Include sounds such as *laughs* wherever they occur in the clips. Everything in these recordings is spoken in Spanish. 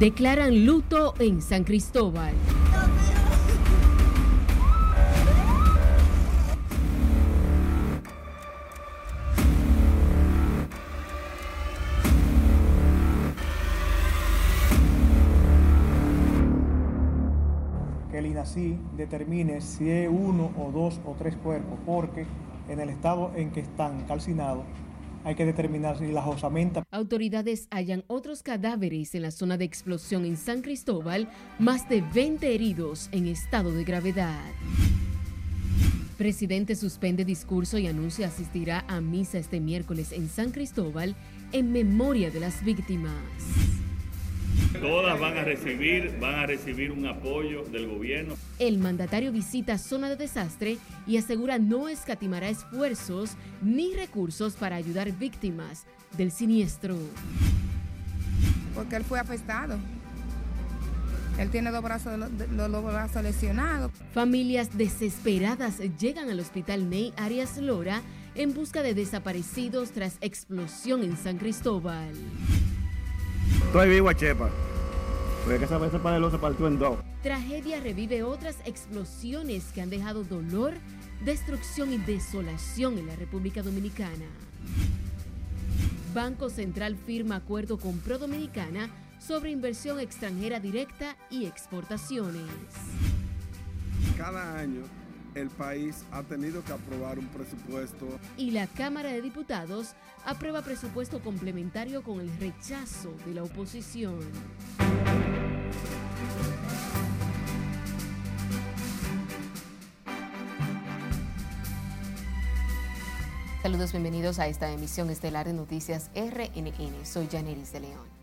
Declaran luto en San Cristóbal. que el INACI determine si es uno o dos o tres cuerpos, porque en el estado en que están calcinados hay que determinar si las osamentas. Autoridades hallan otros cadáveres en la zona de explosión en San Cristóbal, más de 20 heridos en estado de gravedad. Presidente suspende discurso y anuncia asistirá a misa este miércoles en San Cristóbal en memoria de las víctimas. Todas van a recibir, van a recibir un apoyo del gobierno. El mandatario visita zona de desastre y asegura no escatimará esfuerzos ni recursos para ayudar víctimas del siniestro. Porque él fue afectado. Él tiene dos brazos, los dos brazos lesionados. Familias desesperadas llegan al hospital Ney Arias Lora en busca de desaparecidos tras explosión en San Cristóbal. Estoy vivo Chepa. Porque esa vez panelo se partió en dos. Tragedia revive otras explosiones que han dejado dolor, destrucción y desolación en la República Dominicana. Banco Central firma acuerdo con Pro Dominicana sobre inversión extranjera directa y exportaciones. Cada año el país ha tenido que aprobar un presupuesto. Y la Cámara de Diputados aprueba presupuesto complementario con el rechazo de la oposición. Saludos, bienvenidos a esta emisión estelar de Noticias RNN. Soy Janeris de León.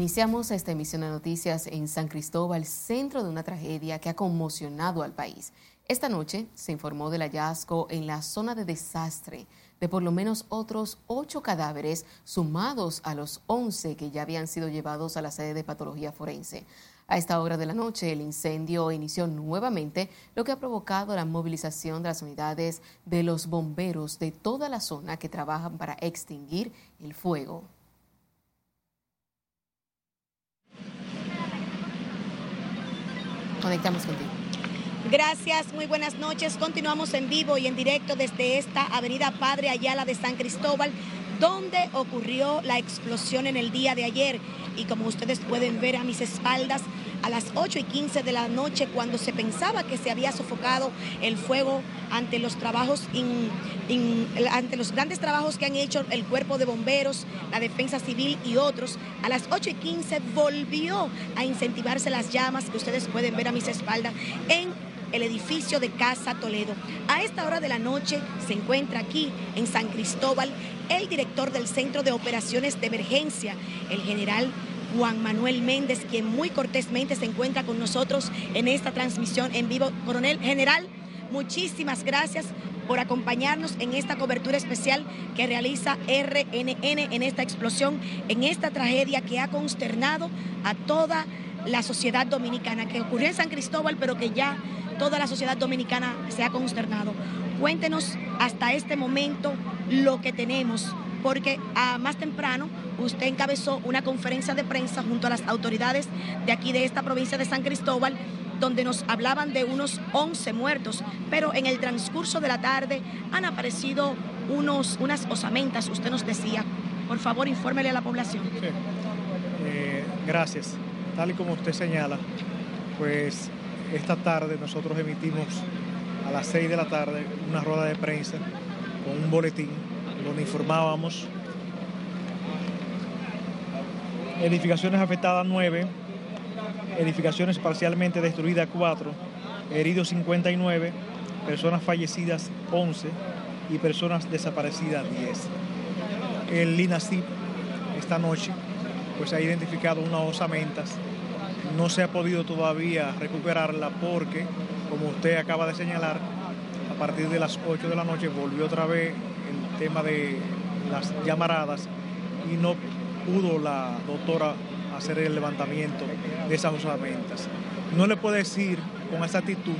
Iniciamos esta emisión de noticias en San Cristóbal, centro de una tragedia que ha conmocionado al país. Esta noche se informó del hallazgo en la zona de desastre de por lo menos otros ocho cadáveres sumados a los once que ya habían sido llevados a la sede de patología forense. A esta hora de la noche el incendio inició nuevamente, lo que ha provocado la movilización de las unidades de los bomberos de toda la zona que trabajan para extinguir el fuego. Conectamos contigo. Gracias, muy buenas noches. Continuamos en vivo y en directo desde esta avenida Padre Ayala de San Cristóbal, donde ocurrió la explosión en el día de ayer. Y como ustedes pueden ver a mis espaldas, a las 8 y 15 de la noche, cuando se pensaba que se había sofocado el fuego ante los trabajos, ante los grandes trabajos que han hecho el cuerpo de bomberos, la defensa civil y otros, a las 8 y 15 volvió a incentivarse las llamas que ustedes pueden ver a mis espaldas en el edificio de Casa Toledo. A esta hora de la noche se encuentra aquí en San Cristóbal el director del Centro de Operaciones de Emergencia, el general Juan Manuel Méndez, quien muy cortésmente se encuentra con nosotros en esta transmisión en vivo. Coronel General, muchísimas gracias por acompañarnos en esta cobertura especial que realiza RNN en esta explosión, en esta tragedia que ha consternado a toda la sociedad dominicana, que ocurrió en San Cristóbal, pero que ya toda la sociedad dominicana se ha consternado. Cuéntenos hasta este momento lo que tenemos, porque más temprano usted encabezó una conferencia de prensa junto a las autoridades de aquí de esta provincia de San Cristóbal, donde nos hablaban de unos 11 muertos, pero en el transcurso de la tarde han aparecido unos, unas osamentas, usted nos decía. Por favor, infórmele a la población. Eh, gracias. Tal y como usted señala, pues esta tarde nosotros emitimos a las 6 de la tarde una rueda de prensa con un boletín donde informábamos. Edificaciones afectadas 9, edificaciones parcialmente destruidas 4, heridos 59, personas fallecidas 11 y personas desaparecidas 10. El INACIP esta noche pues ha identificado unas osamentas no se ha podido todavía recuperarla porque, como usted acaba de señalar, a partir de las 8 de la noche volvió otra vez tema de las llamaradas y no pudo la doctora hacer el levantamiento de esas osamentas. No le puede decir con exactitud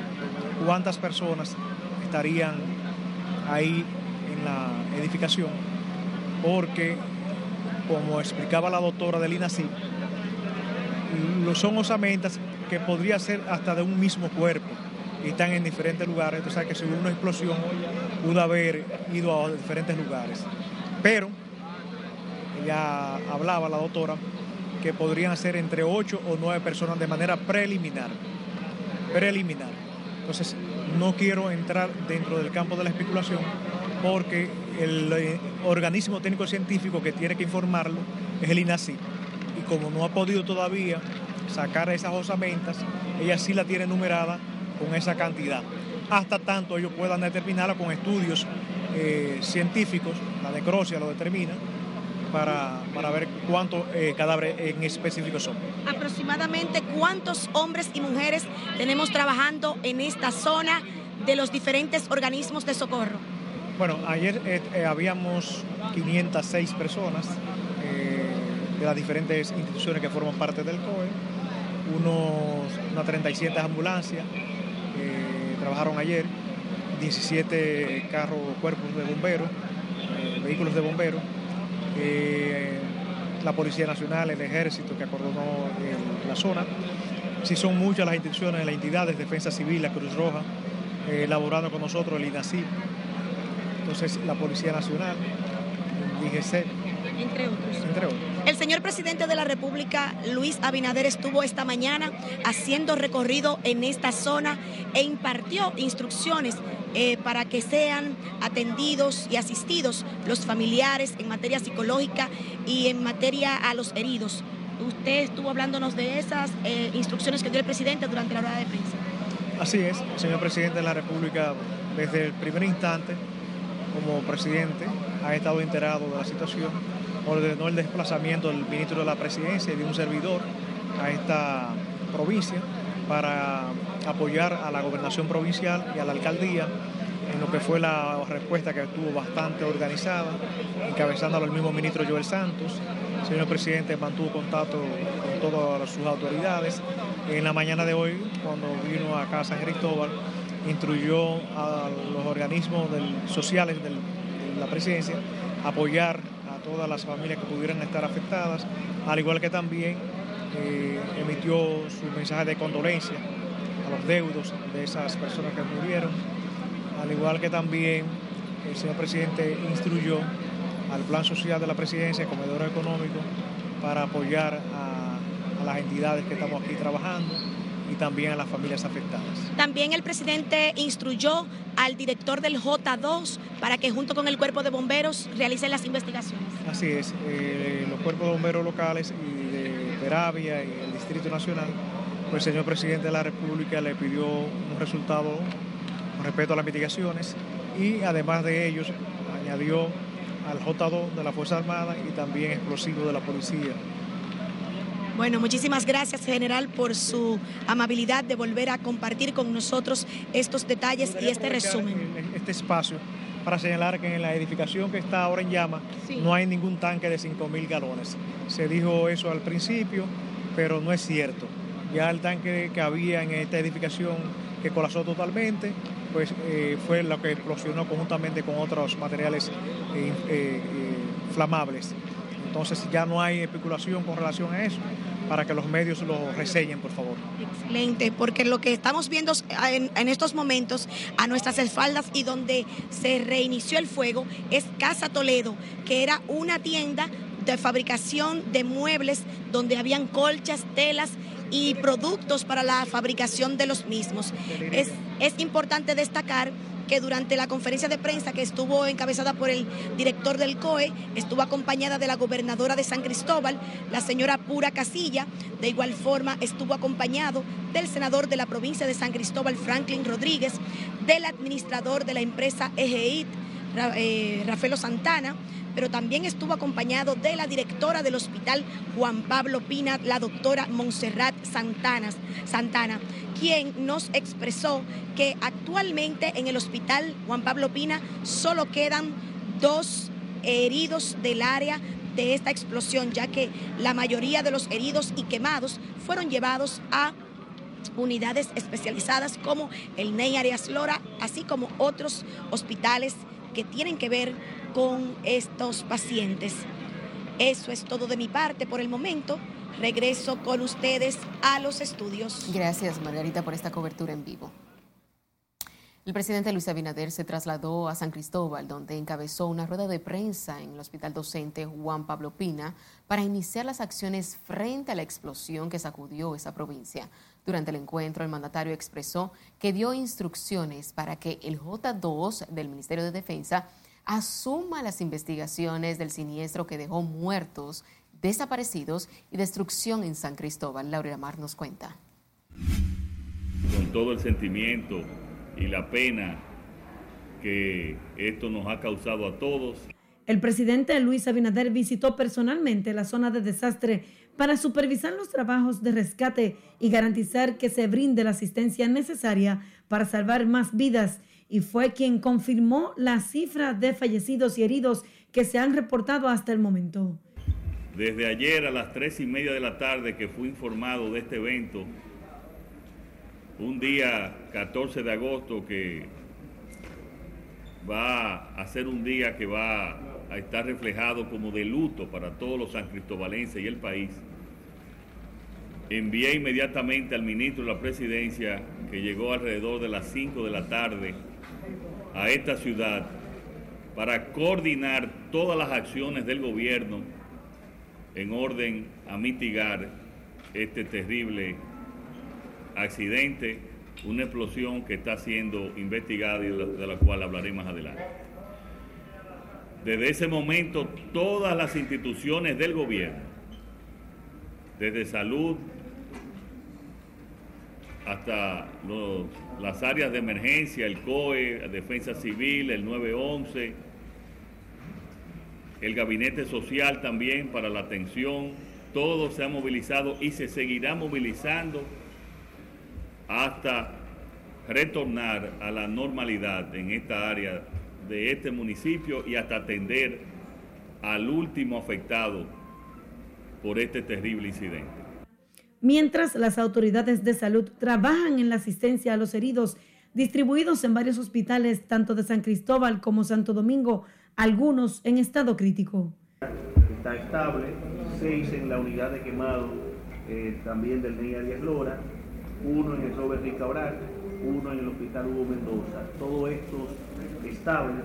cuántas personas estarían ahí en la edificación, porque, como explicaba la doctora del INACI, son osamentas que podría ser hasta de un mismo cuerpo están en diferentes lugares. Entonces, que si hubo una explosión, pudo haber ido a diferentes lugares. Pero, ella hablaba, la doctora, que podrían ser entre 8 o 9 personas de manera preliminar. Preliminar. Entonces, no quiero entrar dentro del campo de la especulación porque el eh, organismo técnico científico que tiene que informarlo es el INACI. Y como no ha podido todavía sacar esas osamentas, ella sí la tiene numerada con esa cantidad. Hasta tanto ellos puedan determinarla con estudios eh, científicos, la necrosia lo determina, para, ver cuántos eh, cadáveres en específico son. Aproximadamente cuántos hombres y mujeres tenemos trabajando en esta zona de los diferentes organismos de socorro. Bueno, ayer eh, habíamos 506 personas de las diferentes instituciones que forman parte del COE, unos, unas 37 ambulancias, trabajaron ayer, 17 carros, cuerpos de bomberos, eh, vehículos de bomberos, eh, la Policía Nacional, el Ejército que acordonó la zona. Sí son muchas las instituciones, las entidades, Defensa Civil, la Cruz Roja, eh, elaborando con nosotros el INACIP, entonces la Policía Nacional, el IGC, entre otros. El señor presidente de la República, Luis Abinader, estuvo esta mañana haciendo recorrido en esta zona e impartió instrucciones eh, para que sean atendidos y asistidos los familiares en materia psicológica y en materia a los heridos. Usted estuvo hablándonos de esas eh, instrucciones que dio el presidente durante la rueda de prensa. Así es, el señor presidente de la República, desde el primer instante, como presidente, ha estado enterado de la situación ordenó el desplazamiento del ministro de la presidencia y de un servidor a esta provincia para apoyar a la gobernación provincial y a la alcaldía en lo que fue la respuesta que estuvo bastante organizada, encabezándolo el mismo ministro Joel Santos. El señor presidente mantuvo contacto con todas sus autoridades. En la mañana de hoy, cuando vino a San Cristóbal, instruyó a los organismos sociales de la presidencia apoyar todas las familias que pudieran estar afectadas, al igual que también eh, emitió su mensaje de condolencia a los deudos de esas personas que murieron, al igual que también el señor presidente instruyó al plan social de la presidencia, comedor económico, para apoyar a, a las entidades que estamos aquí trabajando y también a las familias afectadas. También el presidente instruyó al director del J2 para que junto con el cuerpo de bomberos realicen las investigaciones. Así es, eh, los cuerpos de bomberos locales y de Peravia y el Distrito Nacional, pues el señor presidente de la República le pidió un resultado con respecto a las mitigaciones y además de ellos añadió al J2 de la Fuerza Armada y también explosivos de la policía bueno, muchísimas gracias, general, por su amabilidad de volver a compartir con nosotros estos detalles y este resumen. Este espacio para señalar que en la edificación que está ahora en llama no hay ningún tanque de 5.000 galones. Se dijo eso al principio, pero no es cierto. Ya el tanque que había en esta edificación que colapsó totalmente, pues eh, fue lo que explosionó conjuntamente con otros materiales eh, eh, flamables. Entonces ya no hay especulación con relación a eso para que los medios lo reseñen, por favor. Excelente, porque lo que estamos viendo en, estos momentos a nuestras espaldas y donde se reinició el fuego es Casa Toledo, que era una tienda de fabricación de muebles donde habían colchas, telas y productos para la fabricación de los mismos. Es, es importante destacar que durante la conferencia de prensa que estuvo encabezada por el director del COE, estuvo acompañada de la gobernadora de San Cristóbal, la señora Pura Casilla, de igual forma estuvo acompañado del senador de la provincia de San Cristóbal, Franklin Rodríguez, del administrador de la empresa EGEIT, eh, Rafaelo Santana, pero también estuvo acompañado de la directora del hospital Juan Pablo Pina, la doctora Montserrat Santana, quien nos expresó que actualmente en el hospital Juan Pablo Pina solo quedan dos heridos del área de esta explosión, ya que la mayoría de los heridos y quemados fueron llevados a unidades especializadas como el Ney Arias Lora, así como otros hospitales que tienen que ver con estos pacientes. Eso es todo de mi parte por el momento. Regreso con ustedes a los estudios. Gracias, Margarita, por esta cobertura en vivo. El presidente Luis Abinader se trasladó a San Cristóbal, donde encabezó una rueda de prensa en el hospital docente Juan Pablo Pina para iniciar las acciones frente a la explosión que sacudió esa provincia. Durante el encuentro, el mandatario expresó que dio instrucciones para que el J2 del Ministerio de Defensa asuma las investigaciones del siniestro que dejó muertos, desaparecidos y destrucción en San Cristóbal. Laura Mar nos cuenta. Con todo el sentimiento y la pena que esto nos ha causado a todos. El presidente Luis Abinader visitó personalmente la zona de desastre para supervisar los trabajos de rescate y garantizar que se brinde la asistencia necesaria para salvar más vidas y fue quien confirmó la cifra de fallecidos y heridos que se han reportado hasta el momento. Desde ayer a las tres y media de la tarde que fui informado de este evento, un día 14 de agosto que va a ser un día que va a estar reflejado como de luto para todos los san cristobalenses y el país, envié inmediatamente al ministro de la presidencia, que llegó alrededor de las 5 de la tarde a esta ciudad, para coordinar todas las acciones del gobierno en orden a mitigar este terrible accidente, una explosión que está siendo investigada y de la, cual hablaré más adelante. Desde ese momento, todas las instituciones del gobierno, desde salud hasta las áreas de emergencia, el COE, Defensa Civil, el 911, el Gabinete Social también para la atención, todo se ha movilizado y se seguirá movilizando hasta retornar a la normalidad en esta área de este municipio y hasta atender al último afectado por este terrible incidente. Mientras las autoridades de salud trabajan en la asistencia a los heridos distribuidos en varios hospitales, tanto de San Cristóbal como Santo Domingo, algunos en estado crítico. Está estable, seis en la unidad de quemado eh, también del NIA Díaz Lora, uno en el Robert Cabral, uno en el Hospital Hugo Mendoza. Todos estos estables.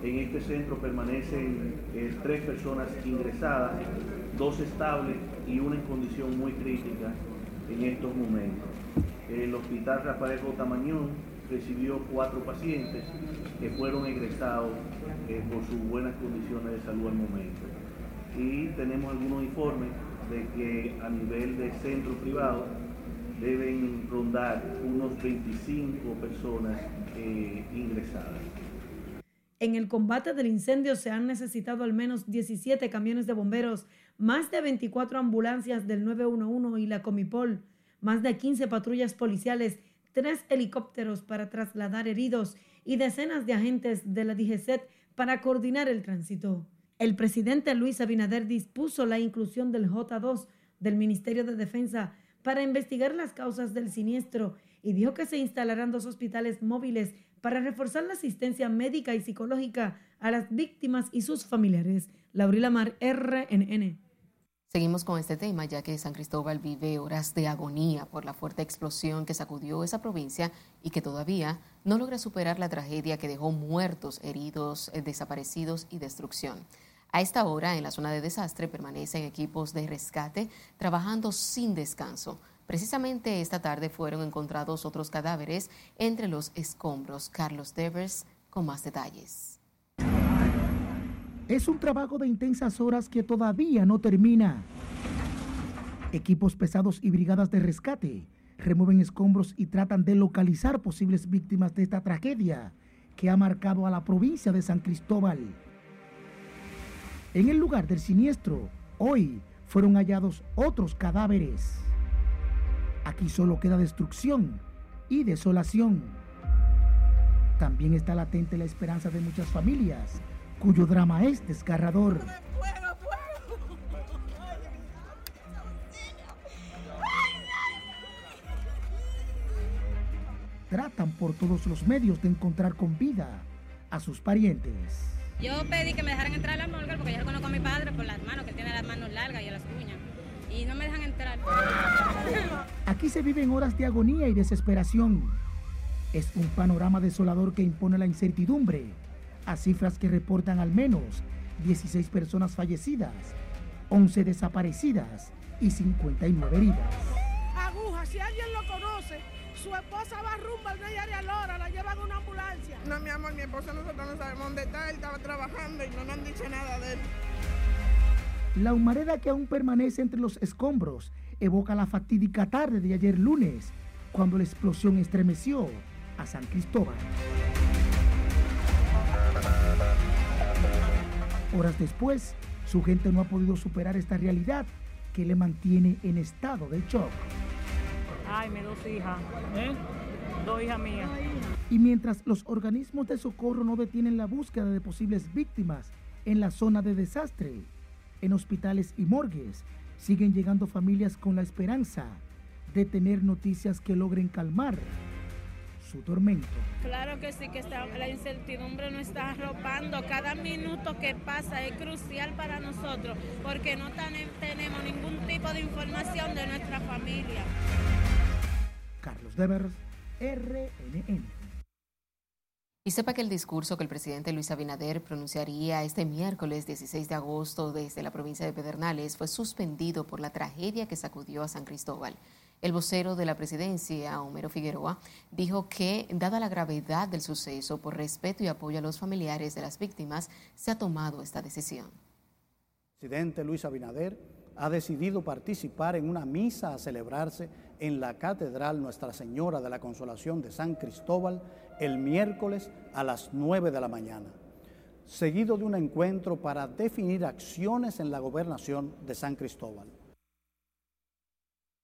En este centro permanecen eh, tres personas ingresadas, dos estables y una en condición muy crítica en estos momentos. El Hospital Rafael J. Recibió cuatro pacientes que fueron egresados eh, por sus buenas condiciones de salud al momento. Y tenemos algunos informes de que a nivel de centro privado deben rondar unos 25 personas eh, ingresadas. En el combate del incendio se han necesitado al menos 17 camiones de bomberos, más de 24 ambulancias del 911 y la Comipol, más de 15 patrullas policiales, tres helicópteros para trasladar heridos y decenas de agentes de la DGCET para coordinar el tránsito. El presidente Luis Abinader dispuso la inclusión del J2 del Ministerio de Defensa para investigar las causas del siniestro y dijo que se instalarán dos hospitales móviles para reforzar la asistencia médica y psicológica a las víctimas y sus familiares. Laurila Mar, RNN. Seguimos con este tema, ya que San Cristóbal vive horas de agonía por la fuerte explosión que sacudió esa provincia y que todavía no logra superar la tragedia que dejó muertos, heridos, eh, desaparecidos y destrucción. A esta hora, en la zona de desastre, permanecen equipos de rescate trabajando sin descanso. Precisamente esta tarde fueron encontrados otros cadáveres entre los escombros. Carlos Devers con más detalles. Es un trabajo de intensas horas que todavía no termina. Equipos pesados y brigadas de rescate remueven escombros y tratan de localizar posibles víctimas de esta tragedia que ha marcado a la provincia de San Cristóbal. En el lugar del siniestro, hoy fueron hallados otros cadáveres. Aquí solo queda destrucción y desolación. También está latente la esperanza de muchas familias, cuyo drama es desgarrador. Tratan por todos los medios de encontrar con vida a sus parientes. Yo pedí que me dejaran entrar a la morgue porque yo conozco a mi padre por las manos, que tiene las manos largas y las uñas. Y no me dejan entrar. Aquí se viven horas de agonía y desesperación. Es un panorama desolador que impone la incertidumbre a cifras que reportan al menos 16 personas fallecidas, 11 desaparecidas y 59 heridas. Aguja, si alguien lo conoce, su esposa va rumbo al Rey Lora, la llevan a una ambulancia. No, mi amor, mi esposa nosotros no sabemos dónde está, él estaba trabajando y no nos han dicho nada de él. La humareda que aún permanece entre los escombros evoca la fatídica tarde de ayer lunes, cuando la explosión estremeció a San Cristóbal. Horas después, su gente no ha podido superar esta realidad que le mantiene en estado de shock. Ay, mis dos hijas, ¿eh? Dos hijas mías. Y mientras los organismos de socorro no detienen la búsqueda de posibles víctimas en la zona de desastre, en hospitales y morgues siguen llegando familias con la esperanza de tener noticias que logren calmar su tormento. Claro que sí, que está, la incertidumbre nos está arropando. Cada minuto que pasa es crucial para nosotros porque no tenemos ningún tipo de información de nuestra familia. Carlos Devers, RNN. Y sepa que el discurso que el presidente Luis Abinader pronunciaría este miércoles 16 de agosto desde la provincia de Pedernales fue suspendido por la tragedia que sacudió a San Cristóbal. El vocero de la presidencia, Homero Figueroa, dijo que, dada la gravedad del suceso, por respeto y apoyo a los familiares de las víctimas, se ha tomado esta decisión. El presidente Luis Abinader ha decidido participar en una misa a celebrarse en la Catedral Nuestra Señora de la Consolación de San Cristóbal el miércoles a las 9 de la mañana, seguido de un encuentro para definir acciones en la gobernación de San Cristóbal.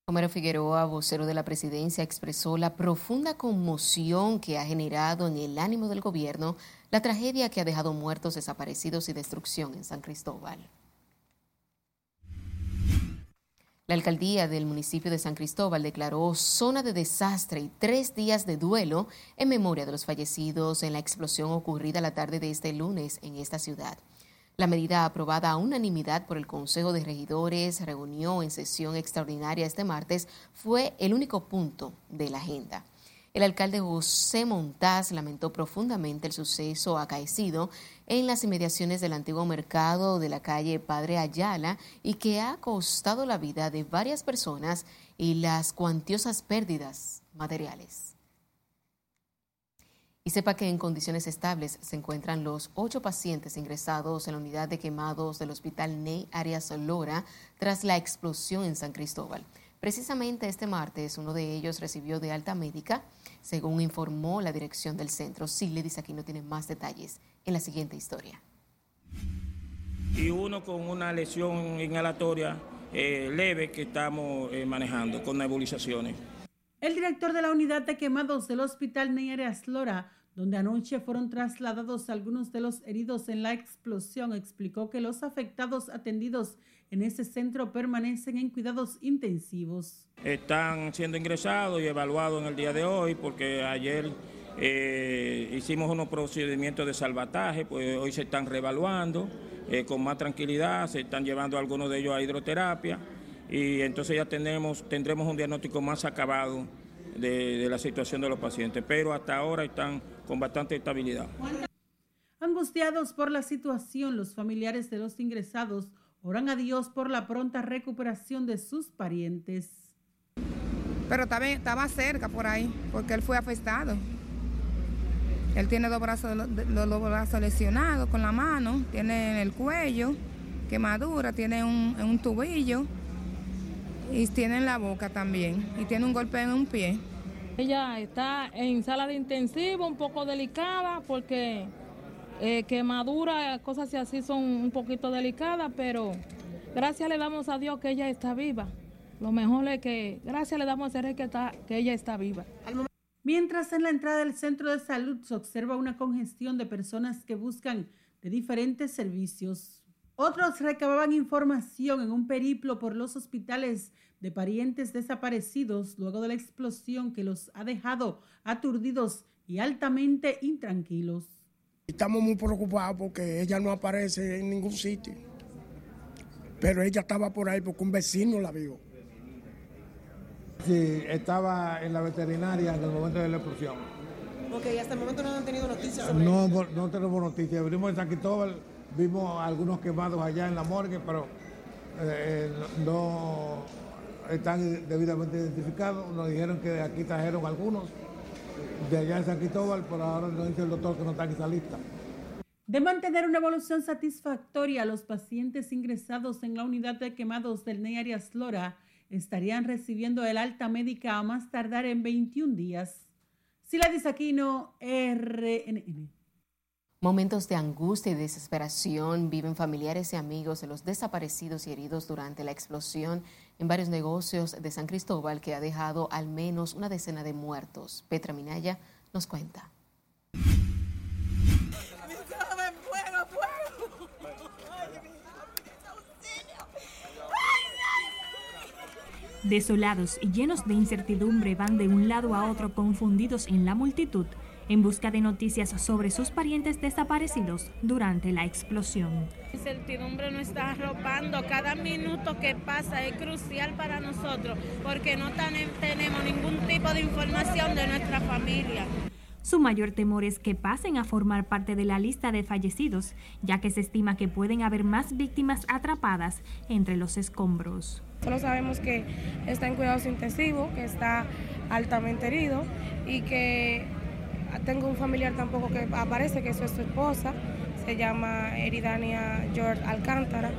Homero Figueroa, vocero de la presidencia, expresó la profunda conmoción que ha generado en el ánimo del gobierno la tragedia que ha dejado muertos, desaparecidos y destrucción en San Cristóbal. La alcaldía del municipio de San Cristóbal declaró zona de desastre y tres días de duelo en memoria de los fallecidos en la explosión ocurrida la tarde de este lunes en esta ciudad. La medida aprobada a unanimidad por el Consejo de Regidores reunió en sesión extraordinaria este martes fue el único punto de la agenda. El alcalde José Montaz lamentó profundamente el suceso acaecido en las inmediaciones del antiguo mercado de la calle Padre Ayala y que ha costado la vida de varias personas y las cuantiosas pérdidas materiales. Y sepa que en condiciones estables se encuentran los ocho pacientes ingresados en la unidad de quemados del Hospital Ney Arias Lora tras la explosión en San Cristóbal. Precisamente este martes uno de ellos recibió de alta médica según informó la dirección del centro. Sí, le dice aquí no tiene más detalles en la siguiente historia. Y uno con una lesión inhalatoria eh, leve que estamos eh, manejando con nebulizaciones. El director de la unidad de quemados del Hospital Neyeres Lora, donde anoche fueron trasladados algunos de los heridos en la explosión, explicó que los afectados atendidos en ese centro permanecen en cuidados intensivos. Están siendo ingresados y evaluados en el día de hoy porque ayer eh, hicimos unos procedimientos de salvataje, pues hoy se están reevaluando eh, con más tranquilidad, se están llevando algunos de ellos a hidroterapia y entonces ya tenemos, tendremos un diagnóstico más acabado de, de la situación de los pacientes, pero hasta ahora están con bastante estabilidad. Angustiados por la situación, los familiares de los ingresados Oran a Dios por la pronta recuperación de sus parientes. Pero estaba, estaba cerca por ahí, porque él fue afectado. Él tiene dos brazos, los, brazos lesionados con la mano, tiene en el cuello quemadura, tiene un, un tubillo y tiene en la boca también y tiene un golpe en un pie. Ella está en sala de intensivo, un poco delicada porque eh, quemaduras, cosas así son un poquito delicadas, pero gracias le damos a Dios que ella está viva. Lo mejor es que, gracias le damos a Dios que, está, que ella está viva. Mientras en la entrada del centro de salud se observa una congestión de personas que buscan de diferentes servicios. Otros recababan información en un periplo por los hospitales de parientes desaparecidos luego de la explosión que los ha dejado aturdidos y altamente intranquilos. Estamos muy preocupados porque ella no aparece en ningún sitio. Pero ella estaba por ahí porque un vecino la vio. Sí, estaba en la veterinaria en el momento de la explosión. Ok, hasta el momento no han tenido noticias sobre No, eso. no tenemos noticias. Venimos de San Cristóbal, vimos algunos quemados allá en la morgue, pero eh, no están debidamente identificados. Nos dijeron que de aquí trajeron algunos de allá en San Cristóbal, pero ahora nos dice el doctor que no está en esa lista. De mantener una evolución satisfactoria, los pacientes ingresados en la unidad de quemados del NEI Arias Lora estarían recibiendo el alta médica a más tardar en 21 días. Sila Aquino, RNN. Momentos de angustia y desesperación viven familiares y amigos de los desaparecidos y heridos durante la explosión en varios negocios de San Cristóbal que ha dejado al menos una decena de muertos. Petra Minaya nos cuenta. Desolados y llenos de incertidumbre van de un lado a otro confundidos en la multitud en busca de noticias sobre sus parientes desaparecidos durante la explosión. La incertidumbre nos está arropando. Cada minuto que pasa es crucial para nosotros porque no tenemos ningún tipo de información de nuestra familia. Su mayor temor es que pasen a formar parte de la lista de fallecidos, ya que se estima que pueden haber más víctimas atrapadas entre los escombros. Solo sabemos que está en cuidados intensivos, que está altamente herido y que tengo un familiar tampoco que aparece, que eso es su esposa, se llama Eridania George Alcántara.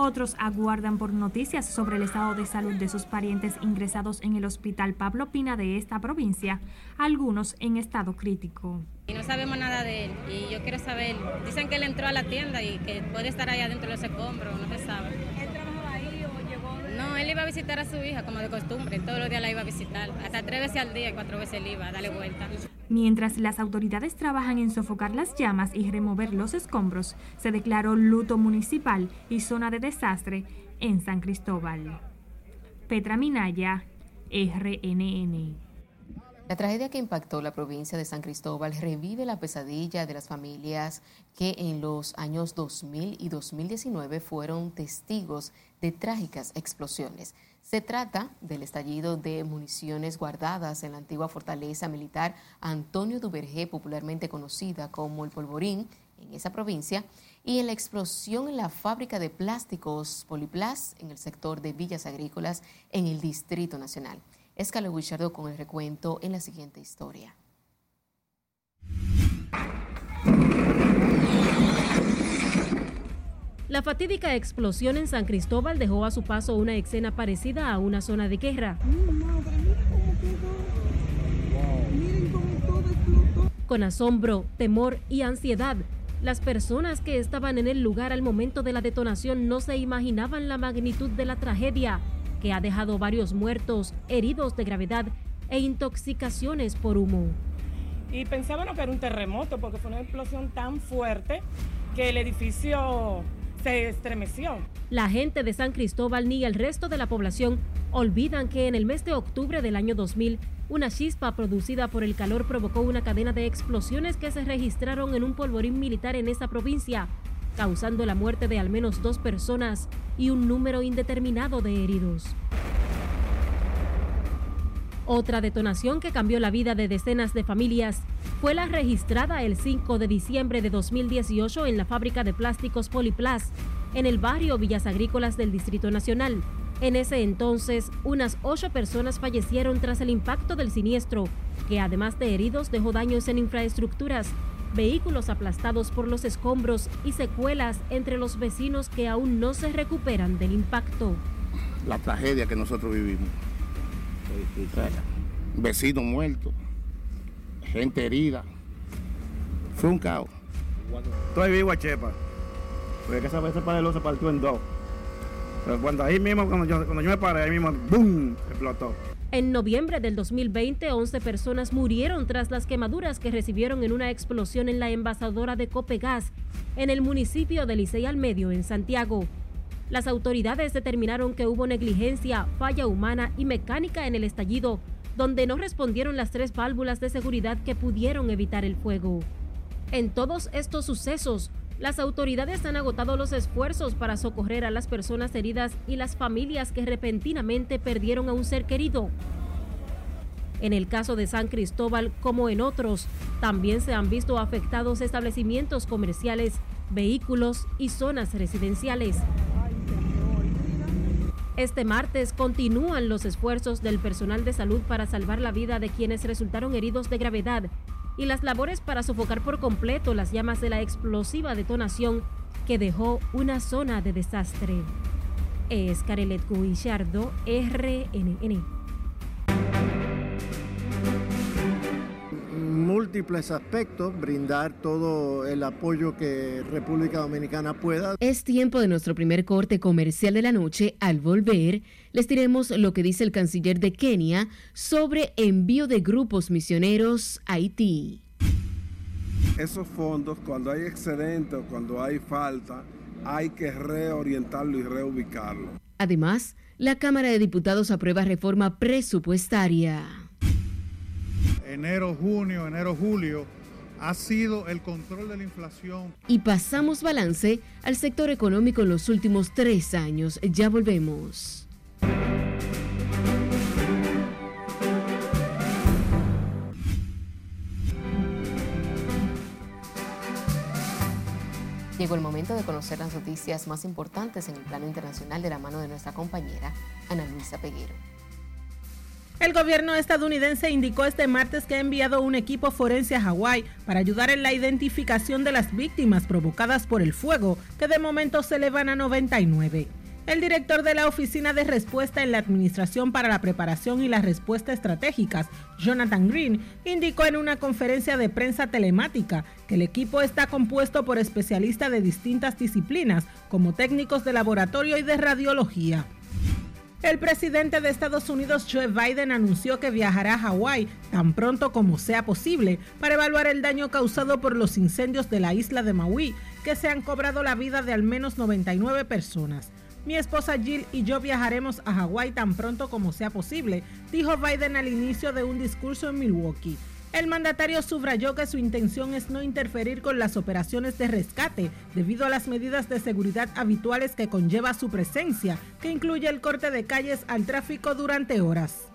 Otros aguardan por noticias sobre el estado de salud de sus parientes ingresados en el hospital Pablo Pina de esta provincia, algunos en estado crítico. Y no sabemos nada de él y yo quiero saber, dicen que él entró a la tienda y que puede estar allá dentro de los escombros, no se sabe. ¿Él trabajaba ahí o llegó? No, él iba a visitar a su hija como de costumbre, todos los días la iba a visitar, hasta tres veces al día y cuatro veces él iba a darle vuelta. Mientras las autoridades trabajan en sofocar las llamas y remover los escombros, se declaró luto municipal y zona de desastre en San Cristóbal. Petra Minaya, RNN. La tragedia que impactó la provincia de San Cristóbal revive la pesadilla de las familias que en los años 2000 y 2019 fueron testigos de trágicas explosiones. Se trata del estallido de municiones guardadas en la antigua fortaleza militar Antonio Duvergé, popularmente conocida como el Polvorín, en esa provincia, y en la explosión en la fábrica de plásticos Poliplas en el sector de Villas Agrícolas en el Distrito Nacional. Escalo Guichardo con el recuento en la siguiente historia. La fatídica explosión en San Cristóbal dejó a su paso una escena parecida a una zona de guerra. Con asombro, temor y ansiedad, las personas que estaban en el lugar al momento de la detonación no se imaginaban la magnitud de la tragedia, que ha dejado varios muertos, heridos de gravedad e intoxicaciones por humo. Y pensábamos que era un terremoto porque fue una explosión tan fuerte que el edificio se estremeció. La gente de San Cristóbal ni el resto de la población olvidan que en el mes de octubre del año 2000, una chispa producida por el calor provocó una cadena de explosiones que se registraron en un polvorín militar en esa provincia, causando la muerte de al menos dos personas y un número indeterminado de heridos. Otra detonación que cambió la vida de decenas de familias fue la registrada el 5 de diciembre de 2018 en la fábrica de plásticos Poliplas, en el barrio Villas Agrícolas del Distrito Nacional. En ese entonces, unas ocho personas fallecieron tras el impacto del siniestro, que además de heridos dejó daños en infraestructuras, vehículos aplastados por los escombros y secuelas entre los vecinos que aún no se recuperan del impacto. La tragedia que nosotros vivimos. Vecinos muertos, gente herida. Fue un caos. Estoy vivo a Chepa. Porque esa vez el panelo se partió en dos. Pero cuando ahí mismo, cuando yo, cuando yo me paré, ahí mismo, ¡boom! explotó. En noviembre del 2020, 11 personas murieron tras las quemaduras que recibieron en una explosión en la envasadora de Copegas, en el municipio de Licey al Medio, en Santiago. Las autoridades determinaron que hubo negligencia, falla humana y mecánica en el estallido, donde no respondieron las tres válvulas de seguridad que pudieron evitar el fuego. En todos estos sucesos, las autoridades han agotado los esfuerzos para socorrer a las personas heridas y las familias que repentinamente perdieron a un ser querido. En el caso de San Cristóbal, como en otros, también se han visto afectados establecimientos comerciales, vehículos y zonas residenciales. Este martes continúan los esfuerzos del personal de salud para salvar la vida de quienes resultaron heridos de gravedad y las labores para sofocar por completo las llamas de la explosiva detonación que dejó una zona de desastre. Es Carelet Guillardo, RNN. Múltiples aspectos, brindar todo el apoyo que República Dominicana pueda. Es tiempo de nuestro primer corte comercial de la noche. Al volver, les diremos lo que dice el canciller de Kenia sobre envío de grupos misioneros a Haití. Esos fondos, cuando hay excedente o cuando hay falta, hay que reorientarlo y reubicarlo. Además, la Cámara de Diputados aprueba reforma presupuestaria enero, junio, enero, julio, ha sido el control de la inflación. Y pasamos balance al sector económico en los últimos tres años. Ya volvemos. Llegó el momento de conocer las noticias más importantes en el plano internacional de la mano de nuestra compañera Ana Luisa Peguero. El gobierno estadounidense indicó este martes que ha enviado un equipo forense a Hawái para ayudar en la identificación de las víctimas provocadas por el fuego, que de momento se elevan a 99. El director de la Oficina de Respuesta en la Administración para la Preparación y la Respuesta Estratégicas, Jonathan Green, indicó en una conferencia de prensa telemática que el equipo está compuesto por especialistas de distintas disciplinas, como técnicos de laboratorio y de radiología. El presidente de Estados Unidos, Joe Biden, anunció que viajará a Hawái tan pronto como sea posible para evaluar el daño causado por los incendios de la isla de Maui, que se han cobrado la vida de al menos 99 personas. Mi esposa Jill y yo viajaremos a Hawái tan pronto como sea posible, dijo Biden al inicio de un discurso en Milwaukee. El mandatario subrayó que su intención es no interferir con las operaciones de rescate debido a las medidas de seguridad habituales que conlleva su presencia, que incluye el corte de calles al tráfico durante horas.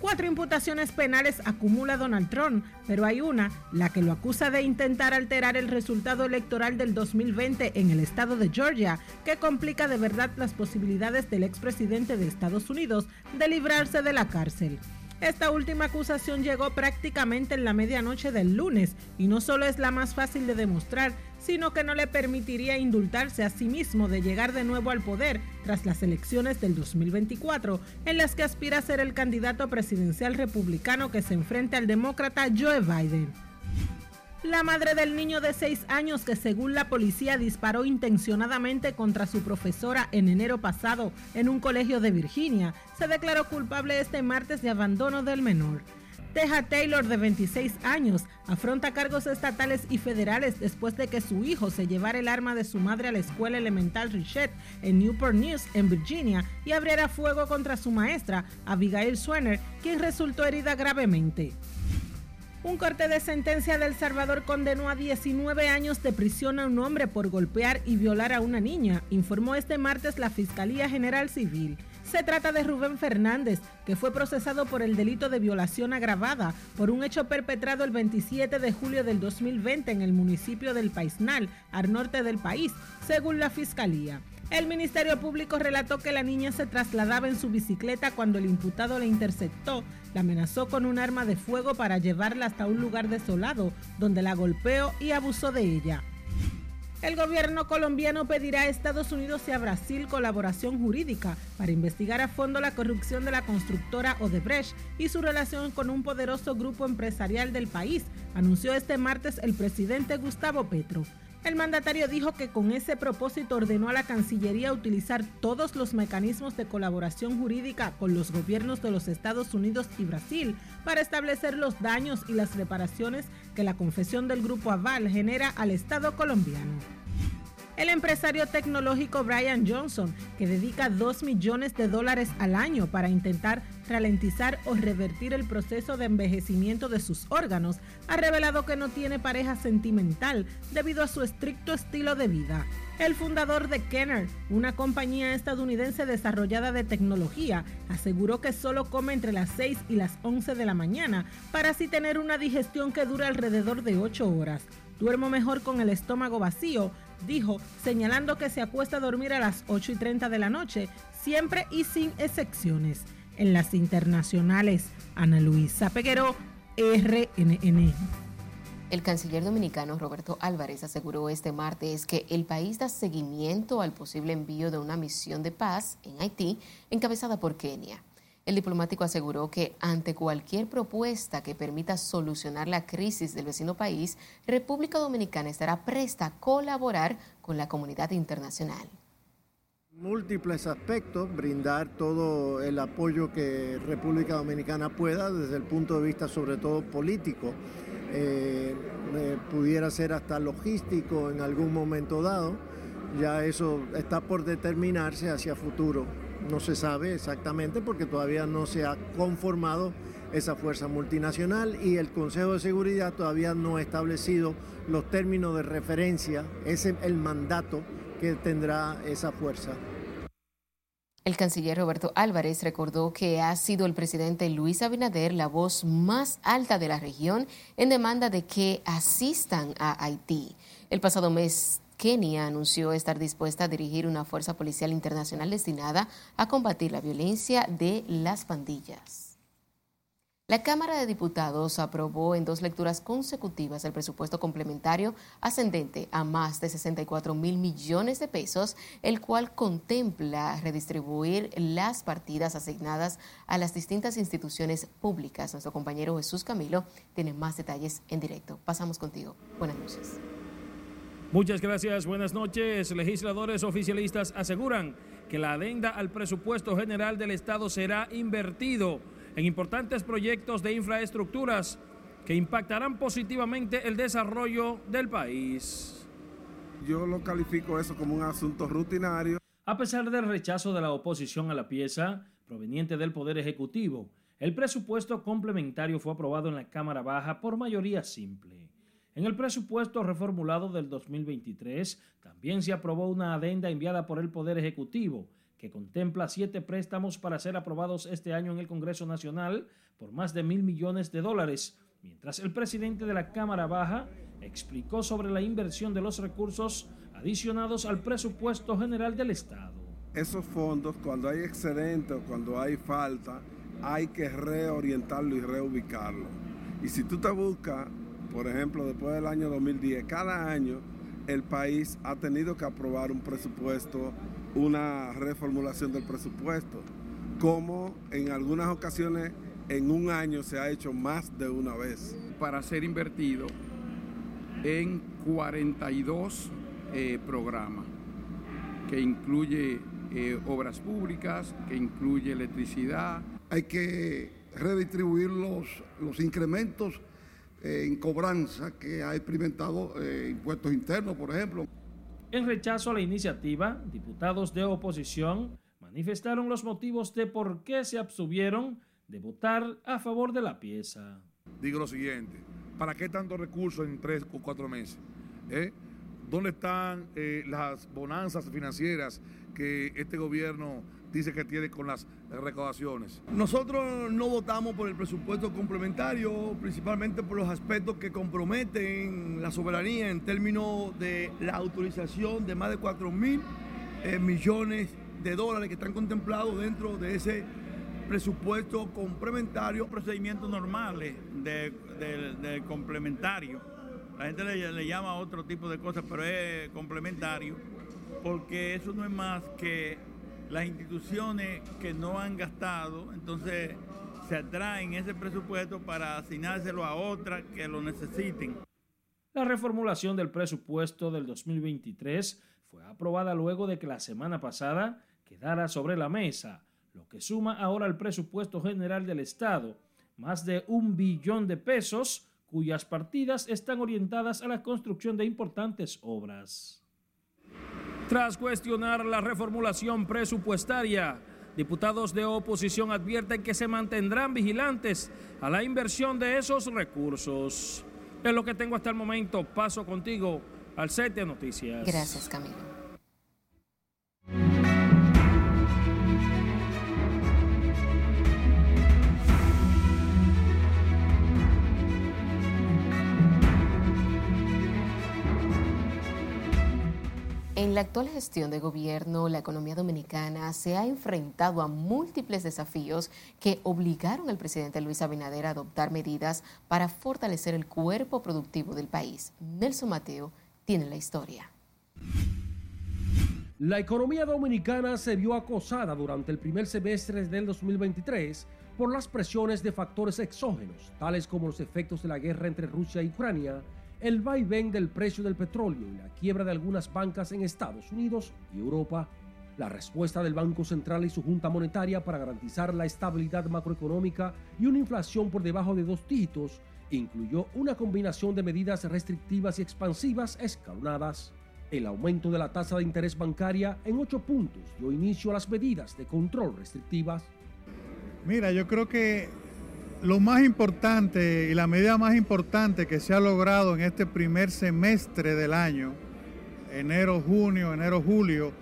Cuatro imputaciones penales acumula Donald Trump, pero hay una, la que lo acusa de intentar alterar el resultado electoral del 2020 en el estado de Georgia, que complica de verdad las posibilidades del expresidente de Estados Unidos de librarse de la cárcel. Esta última acusación llegó prácticamente en la medianoche del lunes y no solo es la más fácil de demostrar, sino que no le permitiría indultarse a sí mismo de llegar de nuevo al poder tras las elecciones del 2024, en las que aspira a ser el candidato presidencial republicano que se enfrenta al demócrata Joe Biden. La madre del niño de 6 años que según la policía disparó intencionadamente contra su profesora en enero pasado en un colegio de Virginia, se declaró culpable este martes de abandono del menor. Teja Taylor, de 26 años, afronta cargos estatales y federales después de que su hijo se llevara el arma de su madre a la escuela elemental Richette en Newport News, en Virginia, y abriera fuego contra su maestra, Abigail Swenner, quien resultó herida gravemente. Un corte de sentencia de El Salvador condenó a 19 años de prisión a un hombre por golpear y violar a una niña, informó este martes la Fiscalía General Civil. Se trata de Rubén Fernández, que fue procesado por el delito de violación agravada por un hecho perpetrado el 27 de julio del 2020 en el municipio del Paisnal, al norte del país, según la Fiscalía. El Ministerio Público relató que la niña se trasladaba en su bicicleta cuando el imputado la interceptó, la amenazó con un arma de fuego para llevarla hasta un lugar desolado, donde la golpeó y abusó de ella. El gobierno colombiano pedirá a Estados Unidos y a Brasil colaboración jurídica para investigar a fondo la corrupción de la constructora Odebrecht y su relación con un poderoso grupo empresarial del país, anunció este martes el presidente Gustavo Petro. El mandatario dijo que con ese propósito ordenó a la Cancillería utilizar todos los mecanismos de colaboración jurídica con los gobiernos de los Estados Unidos y Brasil para establecer los daños y las reparaciones que la confesión del Grupo Aval genera al Estado colombiano. El empresario tecnológico Brian Johnson, que dedica 2 millones de dólares al año para intentar ralentizar o revertir el proceso de envejecimiento de sus órganos, ha revelado que no tiene pareja sentimental debido a su estricto estilo de vida. El fundador de Kenner, una compañía estadounidense desarrollada de tecnología, aseguró que solo come entre las 6 y las 11 de la mañana para así tener una digestión que dura alrededor de 8 horas. Duermo mejor con el estómago vacío, dijo, señalando que se acuesta a dormir a las 8 y 30 de la noche, siempre y sin excepciones. En las internacionales, Ana Luisa Peguero, RNN. El canciller dominicano Roberto Álvarez aseguró este martes que el país da seguimiento al posible envío de una misión de paz en Haití encabezada por Kenia. El diplomático aseguró que ante cualquier propuesta que permita solucionar la crisis del vecino país, República Dominicana estará presta a colaborar con la comunidad internacional. Múltiples aspectos, brindar todo el apoyo que República Dominicana pueda desde el punto de vista sobre todo político eh, eh, pudiera ser hasta logístico en algún momento dado. Ya eso está por determinarse hacia futuro. No se sabe exactamente porque todavía no se ha conformado esa fuerza multinacional y el Consejo de Seguridad todavía no ha establecido los términos de referencia, ese el mandato que tendrá esa fuerza. El canciller Roberto Álvarez recordó que ha sido el presidente Luis Abinader la voz más alta de la región en demanda de que asistan a Haití. El pasado mes, Kenia anunció estar dispuesta a dirigir una fuerza policial internacional destinada a combatir la violencia de las pandillas. La Cámara de Diputados aprobó en dos lecturas consecutivas el presupuesto complementario ascendente a más de 64 mil millones de pesos, el cual contempla redistribuir las partidas asignadas a las distintas instituciones públicas. Nuestro compañero Jesús Camilo tiene más detalles en directo. Pasamos contigo. Buenas noches. Muchas gracias, buenas noches. Legisladores oficialistas aseguran que la adenda al presupuesto general del Estado será invertido en importantes proyectos de infraestructuras que impactarán positivamente el desarrollo del país. Yo lo califico eso como un asunto rutinario. A pesar del rechazo de la oposición a la pieza proveniente del Poder Ejecutivo, el presupuesto complementario fue aprobado en la Cámara Baja por mayoría simple. En el presupuesto reformulado del 2023 también se aprobó una adenda enviada por el Poder Ejecutivo que contempla siete préstamos para ser aprobados este año en el Congreso Nacional por más de mil millones de dólares, mientras el presidente de la Cámara Baja explicó sobre la inversión de los recursos adicionados al presupuesto general del Estado. Esos fondos, cuando hay excedente o cuando hay falta, hay que reorientarlo y reubicarlo. Y si tú te buscas, por ejemplo, después del año 2010, cada año el país ha tenido que aprobar un presupuesto una reformulación del presupuesto, como en algunas ocasiones en un año se ha hecho más de una vez. Para ser invertido en 42 eh, programas, que incluye eh, obras públicas, que incluye electricidad. Hay que redistribuir los, los incrementos eh, en cobranza que ha experimentado impuestos internos, por ejemplo. En rechazo a la iniciativa, diputados de oposición manifestaron los motivos de por qué se abstuvieron de votar a favor de la pieza. Digo lo siguiente, ¿para qué tantos recursos en tres o cuatro meses? ¿Eh? ¿Dónde están eh, las bonanzas financieras que este gobierno dice que tiene con las recaudaciones. Nosotros no votamos por el presupuesto complementario, principalmente por los aspectos que comprometen la soberanía en términos de la autorización de más de 4 mil eh, millones de dólares que están contemplados dentro de ese presupuesto complementario. Procedimientos normales del complementario. La gente le, le llama otro tipo de cosas, pero es complementario, porque eso no es más que las instituciones que no han gastado, entonces se atraen ese presupuesto para asignárselo a otras que lo necesiten. La reformulación del presupuesto del 2023 fue aprobada luego de que la semana pasada quedara sobre la mesa, lo que suma ahora al presupuesto general del Estado más de un billón de pesos cuyas partidas están orientadas a la construcción de importantes obras. Tras cuestionar la reformulación presupuestaria, diputados de oposición advierten que se mantendrán vigilantes a la inversión de esos recursos. Es lo que tengo hasta el momento. Paso contigo al set de noticias. Gracias, Camilo. En la actual gestión de gobierno, la economía dominicana se ha enfrentado a múltiples desafíos que obligaron al presidente Luis Abinader a adoptar medidas para fortalecer el cuerpo productivo del país. Nelson Mateo tiene la historia. La economía dominicana se vio acosada durante el primer semestre del 2023 por las presiones de factores exógenos, tales como los efectos de la guerra entre Rusia y Ucrania, el vaivén del precio del petróleo y la quiebra de algunas bancas en Estados Unidos y Europa, la respuesta del Banco Central y su Junta Monetaria para garantizar la estabilidad macroeconómica y una inflación por debajo de dos dígitos incluyó una combinación de medidas restrictivas y expansivas escalonadas. El aumento de la tasa de interés bancaria en ocho puntos dio inicio a las medidas de control restrictivas. Mira, yo creo que lo más importante y la medida más importante que se ha logrado en este primer semestre del año, enero, junio, enero, julio,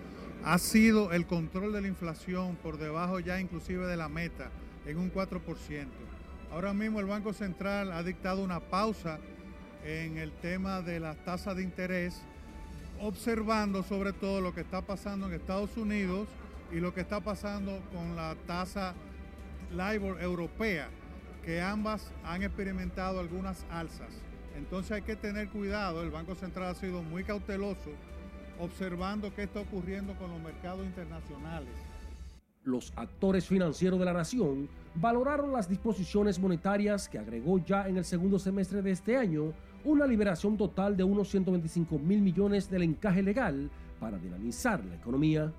ha sido el control de la inflación por debajo ya inclusive de la meta en un 4%. Ahora mismo el Banco Central ha dictado una pausa en el tema de las tasas de interés, observando sobre todo lo que está pasando en Estados Unidos y lo que está pasando con la tasa LIBOR europea que ambas han experimentado algunas alzas. Entonces hay que tener cuidado, el Banco Central ha sido muy cauteloso observando qué está ocurriendo con los mercados internacionales. Los actores financieros de la nación valoraron las disposiciones monetarias que agregó ya en el segundo semestre de este año una liberación total de unos 125 mil millones del encaje legal para dinamizar la economía.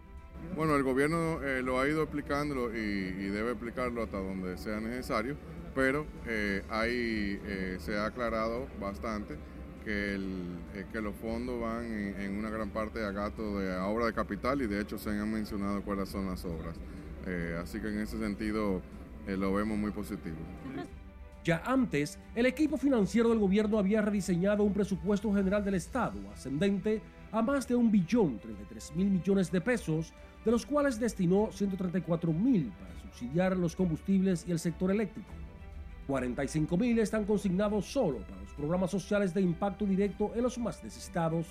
Bueno, el gobierno eh, lo ha ido explicando y, debe explicarlo hasta donde sea necesario pero eh, ahí eh, se ha aclarado bastante que, eh, que los fondos van en, una gran parte a gasto de obra de capital y de hecho se han mencionado cuáles son las obras. así que en ese sentido lo vemos muy positivo. Ya antes, el equipo financiero del gobierno había rediseñado un presupuesto general del Estado ascendente a más de un billón 33 mil millones de pesos, de los cuales destinó 134 mil para subsidiar los combustibles y el sector eléctrico. 45 mil están consignados solo para los programas sociales de impacto directo en los más necesitados.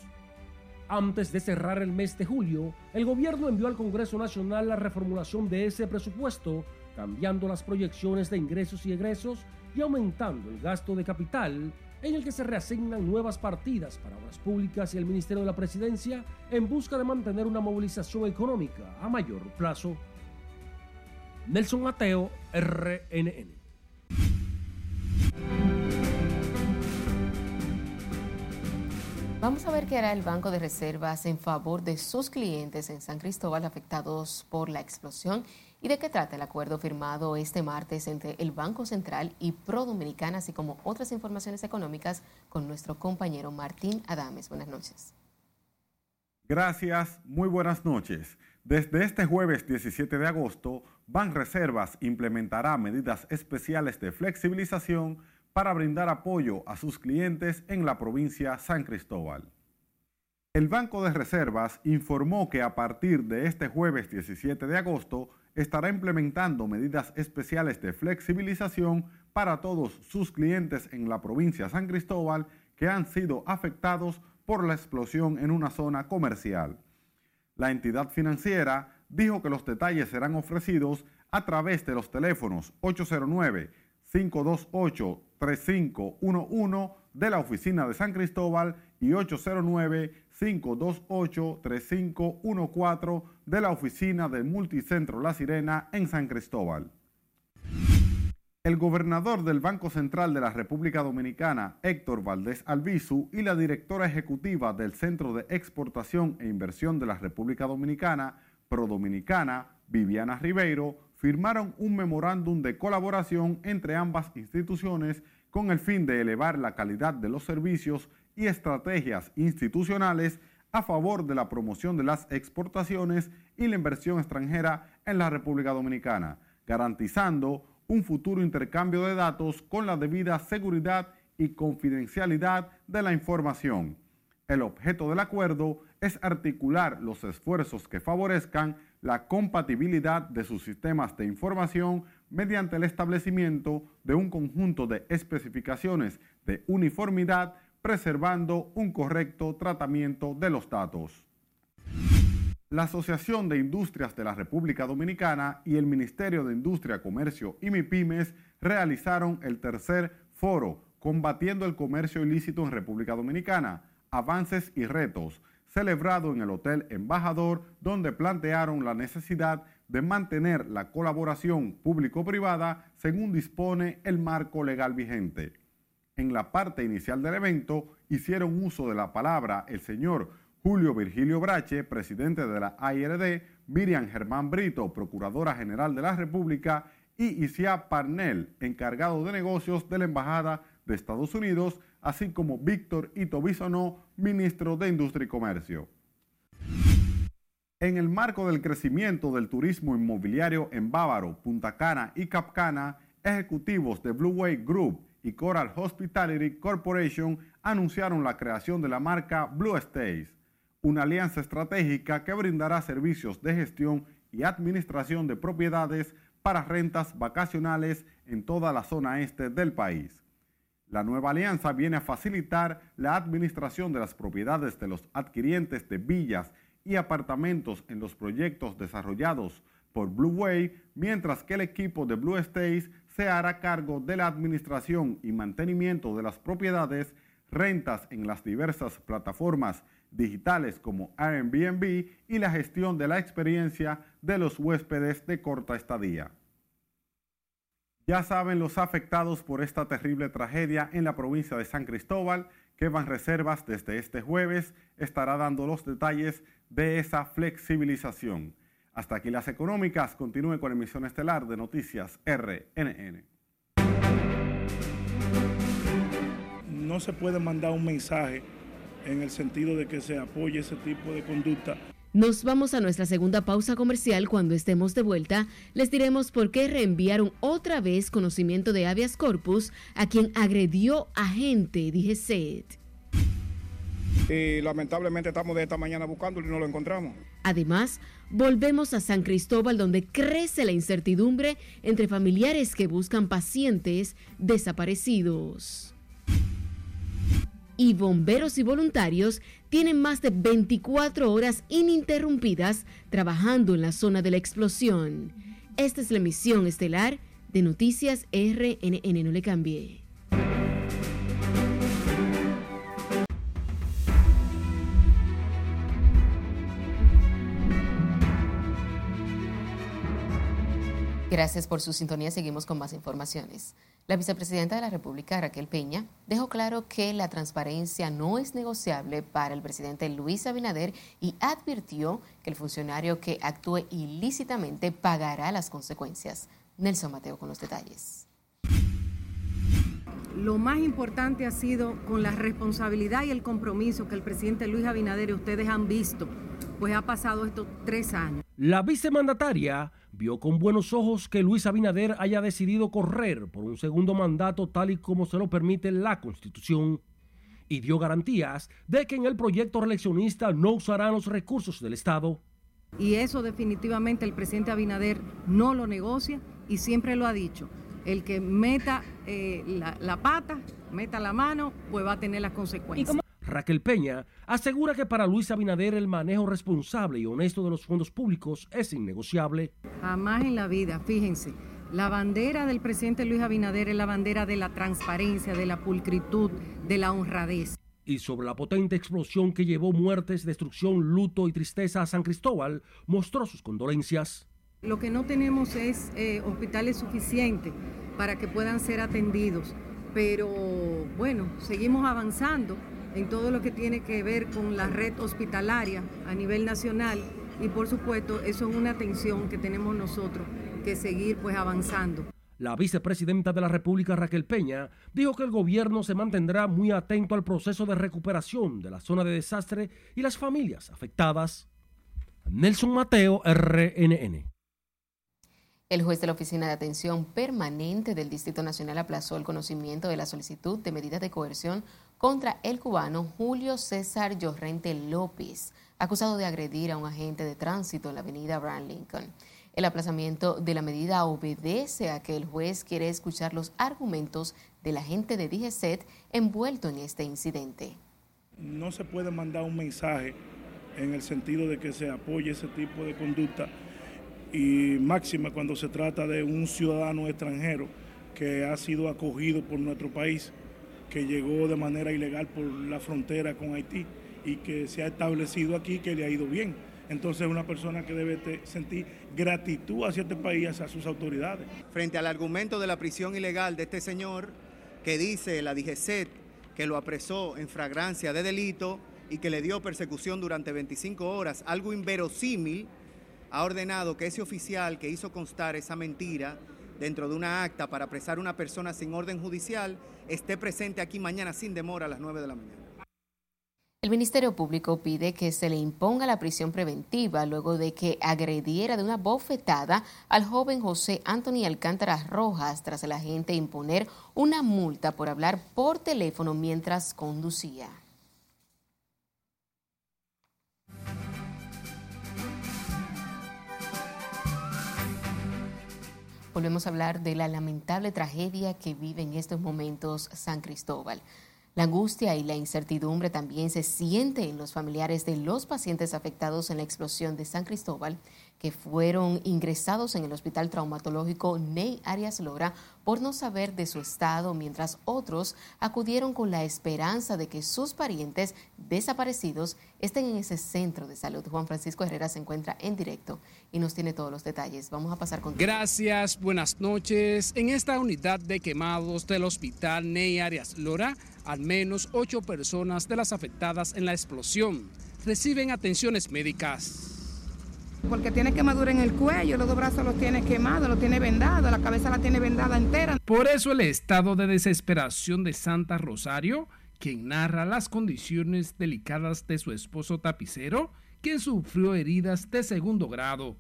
Antes de cerrar el mes de julio, el gobierno envió al Congreso Nacional la reformulación de ese presupuesto, cambiando las proyecciones de ingresos y egresos y aumentando el gasto de capital, en el que se reasignan nuevas partidas para obras públicas y el Ministerio de la Presidencia en busca de mantener una movilización económica a mayor plazo. Nelson Mateo, RNN. Vamos a ver qué hará el Banco de Reservas en favor de sus clientes en San Cristóbal afectados por la explosión y de qué trata el acuerdo firmado este martes entre el Banco Central y Pro Dominicana, así como otras informaciones económicas con nuestro compañero Martín Adames. Buenas noches. Gracias, muy buenas noches. Desde este jueves 17 de agosto, Reservas implementará medidas especiales de flexibilización para brindar apoyo a sus clientes en la provincia San Cristóbal. El Banco de Reservas informó que a partir de este jueves 17 de agosto estará implementando medidas especiales de flexibilización para todos sus clientes en la provincia San Cristóbal que han sido afectados por la explosión en una zona comercial. La entidad financiera dijo que los detalles serán ofrecidos a través de los teléfonos 809 528 3511 de la oficina de San Cristóbal y 809-528-3514 de la oficina del Multicentro La Sirena en San Cristóbal. El gobernador del Banco Central de la República Dominicana, Héctor Valdés Albizu, y la directora ejecutiva del Centro de Exportación e Inversión de la República Dominicana, Prodominicana, Viviana Ribeiro, firmaron un memorándum de colaboración entre ambas instituciones con el fin de elevar la calidad de los servicios y estrategias institucionales a favor de la promoción de las exportaciones y la inversión extranjera en la República Dominicana, garantizando un futuro intercambio de datos con la debida seguridad y confidencialidad de la información. El objeto del acuerdo es articular los esfuerzos que favorezcan la compatibilidad de sus sistemas de información mediante el establecimiento de un conjunto de especificaciones de uniformidad, preservando un correcto tratamiento de los datos. La Asociación de Industrias de la República Dominicana y el Ministerio de Industria, Comercio y MIPIMES realizaron el tercer foro Combatiendo el Comercio Ilícito en República Dominicana, Avances y Retos, celebrado en el Hotel Embajador, donde plantearon la necesidad de mantener la colaboración público-privada según dispone el marco legal vigente. En la parte inicial del evento hicieron uso de la palabra el señor Julio Virgilio Brache, presidente de la AIRD, Miriam Germán Brito, Procuradora General de la República, y Isia Parnell, encargado de negocios de la Embajada de Estados Unidos, así como Víctor Ito ministro de Industria y Comercio. En el marco del crecimiento del turismo inmobiliario en Bávaro, Punta Cana y Capcana, ejecutivos de Blue Wave Group y Coral Hospitality Corporation anunciaron la creación de la marca Blue Stays, una alianza estratégica que brindará servicios de gestión y administración de propiedades para rentas vacacionales en toda la zona este del país. La nueva alianza viene a facilitar la administración de las propiedades de los adquirientes de villas y apartamentos en los proyectos desarrollados por Blue Way, mientras que el equipo de Blue States se hará cargo de la administración y mantenimiento de las propiedades, rentas en las diversas plataformas digitales como Airbnb y la gestión de la experiencia de los huéspedes de corta estadía. Ya saben los afectados por esta terrible tragedia en la provincia de San Cristóbal, que Van Reservas desde este jueves estará dando los detalles de esa flexibilización. Hasta aquí las económicas. Continúe con emisión estelar de Noticias RNN. No se puede mandar un mensaje en el sentido de que se apoye ese tipo de conducta nos vamos a nuestra segunda pausa comercial. Cuando estemos de vuelta, les diremos por qué reenviaron otra vez conocimiento de habeas corpus a quien agredió a gente, dije Seth. Y lamentablemente estamos de esta mañana buscándolo y no lo encontramos. Además, volvemos a San Cristóbal donde crece la incertidumbre entre familiares que buscan pacientes desaparecidos y bomberos y voluntarios tienen más de 24 horas ininterrumpidas trabajando en la zona de la explosión. Esta es la emisión estelar de Noticias RNN. No le cambie. Gracias por su sintonía. Seguimos con más informaciones. La vicepresidenta de la República, Raquel Peña, dejó claro que la transparencia no es negociable para el presidente Luis Abinader y advirtió que el funcionario que actúe ilícitamente pagará las consecuencias. Nelson Mateo con los detalles. Lo más importante ha sido con la responsabilidad y el compromiso que el presidente Luis Abinader y ustedes han visto, pues ha pasado estos tres años. La vicemandataria vio con buenos ojos que Luis Abinader haya decidido correr por un segundo mandato tal y como se lo permite la Constitución y dio garantías de que en el proyecto reeleccionista no usarán los recursos del Estado. Y eso definitivamente el presidente Abinader no lo negocia y siempre lo ha dicho. El que meta eh, la, pata, meta la mano, pues va a tener las consecuencias. Raquel Peña asegura que para Luis Abinader el manejo responsable y honesto de los fondos públicos es innegociable. Jamás en la vida, fíjense, la bandera del presidente Luis Abinader es la bandera de la transparencia, de la pulcritud, de la honradez. Y sobre la potente explosión que llevó muertes, destrucción, luto y tristeza a San Cristóbal, mostró sus condolencias. Lo que no tenemos es eh, hospitales suficientes para que puedan ser atendidos, pero bueno, seguimos avanzando en todo lo que tiene que ver con la red hospitalaria a nivel nacional y por supuesto eso es una atención que tenemos nosotros que seguir pues avanzando. La vicepresidenta de la República, Raquel Peña, dijo que el gobierno se mantendrá muy atento al proceso de recuperación de la zona de desastre y las familias afectadas. Nelson Mateo, RNN. El juez de la Oficina de Atención Permanente del Distrito Nacional aplazó el conocimiento de la solicitud de medidas de coerción contra el cubano Julio César Llorente López, acusado de agredir a un agente de tránsito en la avenida Abraham Lincoln. El aplazamiento de la medida obedece a que el juez quiere escuchar los argumentos del agente de DGCET envuelto en este incidente. No se puede mandar un mensaje en el sentido de que se apoye ese tipo de conducta y máxima cuando se trata de un ciudadano extranjero que ha sido acogido por nuestro país, que llegó de manera ilegal por la frontera con Haití y que se ha establecido aquí que le ha ido bien. Entonces es una persona que debe sentir gratitud hacia este país, hacia sus autoridades. Frente al argumento de la prisión ilegal de este señor, que dice la DGCET que lo apresó en fragrancia de delito y que le dio persecución durante 25 horas, algo inverosímil, ha ordenado que ese oficial que hizo constar esa mentira dentro de una acta para apresar a una persona sin orden judicial esté presente aquí mañana sin demora a las 9 de la mañana. El Ministerio Público pide que se le imponga la prisión preventiva luego de que agrediera de una bofetada al joven José Anthony Alcántara Rojas tras el agente imponer una multa por hablar por teléfono mientras conducía. Volvemos a hablar de la lamentable tragedia que vive en estos momentos San Cristóbal. La angustia y la incertidumbre también se siente en los familiares de los pacientes afectados en la explosión de San Cristóbal, que fueron ingresados en el Hospital Traumatológico Ney Arias Lora por no saber de su estado, mientras otros acudieron con la esperanza de que sus parientes desaparecidos estén en ese centro de salud. Juan Francisco Herrera se encuentra en directo y nos tiene todos los detalles. Vamos a pasar con. Gracias, buenas noches. En esta unidad de quemados del Hospital Ney Arias Lora, al menos ocho personas de las afectadas en la explosión reciben atenciones médicas. Porque tiene quemadura en el cuello, los dos brazos los tiene quemados, los tiene vendados, la cabeza la tiene vendada entera. Por eso el estado de desesperación de Santa Rosario, quien narra las condiciones delicadas de su esposo tapicero, quien sufrió heridas de segundo grado.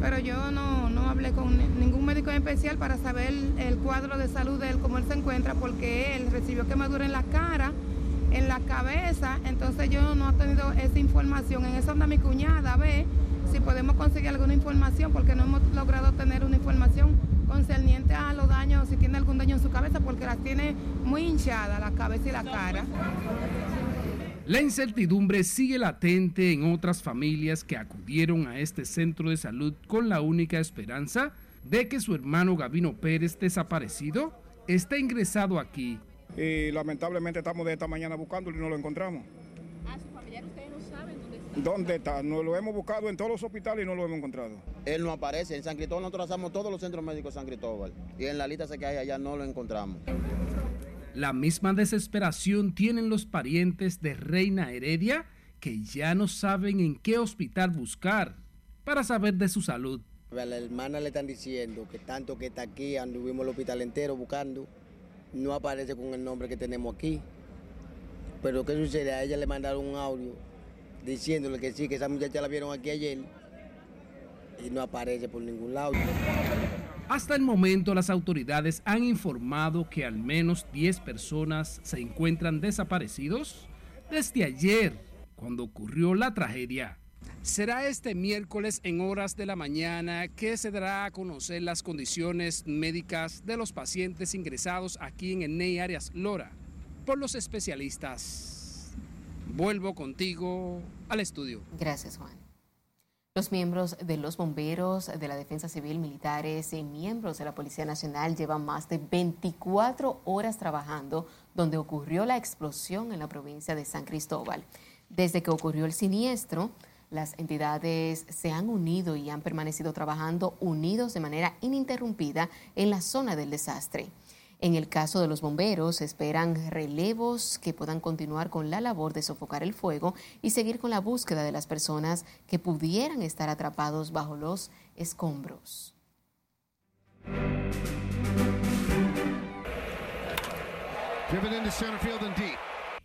Pero yo no, no hablé con ningún médico en especial para saber el cuadro de salud de él, cómo él se encuentra, porque él recibió quemadura en la cara, en la cabeza, entonces yo no he tenido esa información. En eso anda mi cuñada, a ver si podemos conseguir alguna información, porque no hemos logrado tener una información concerniente a los daños, si tiene algún daño en su cabeza, porque la tiene muy hinchada la cabeza y la cara. La incertidumbre sigue latente en otras familias que acudieron a este centro de salud con la única esperanza de que su hermano Gavino Pérez, desaparecido, esté ingresado aquí. Y lamentablemente estamos de esta mañana buscándolo y no lo encontramos. ¿A su familiar ustedes no saben dónde está? ¿Dónde está? Nos lo hemos buscado en todos los hospitales y no lo hemos encontrado. Él no aparece. En San Cristóbal nosotros hacemos todos los centros médicos de San Cristóbal. Y en la lista que hay allá no lo encontramos. La misma desesperación tienen los parientes de Reina Heredia que ya no saben en qué hospital buscar para saber de su salud. A la hermana le están diciendo que tanto que está aquí, anduvimos el hospital entero buscando, no aparece con el nombre que tenemos aquí. Pero ¿qué sucede? A ella le mandaron un audio diciéndole que sí, que esa muchacha la vieron aquí ayer y no aparece por ningún lado. Hasta el momento las autoridades han informado que al menos 10 personas se encuentran desaparecidos desde ayer, cuando ocurrió la tragedia. Será este miércoles en horas de la mañana que se dará a conocer las condiciones médicas de los pacientes ingresados aquí en el NEI Arias Lora por los especialistas. Vuelvo contigo al estudio. Gracias, Juan. Los miembros de los bomberos, de la Defensa Civil, militares y miembros de la Policía Nacional llevan más de 24 horas trabajando donde ocurrió la explosión en la provincia de San Cristóbal. Desde que ocurrió el siniestro, las entidades se han unido y han permanecido trabajando unidos de manera ininterrumpida en la zona del desastre. En el caso de los bomberos, esperan relevos que puedan continuar con la labor de sofocar el fuego y seguir con la búsqueda de las personas que pudieran estar atrapados bajo los escombros.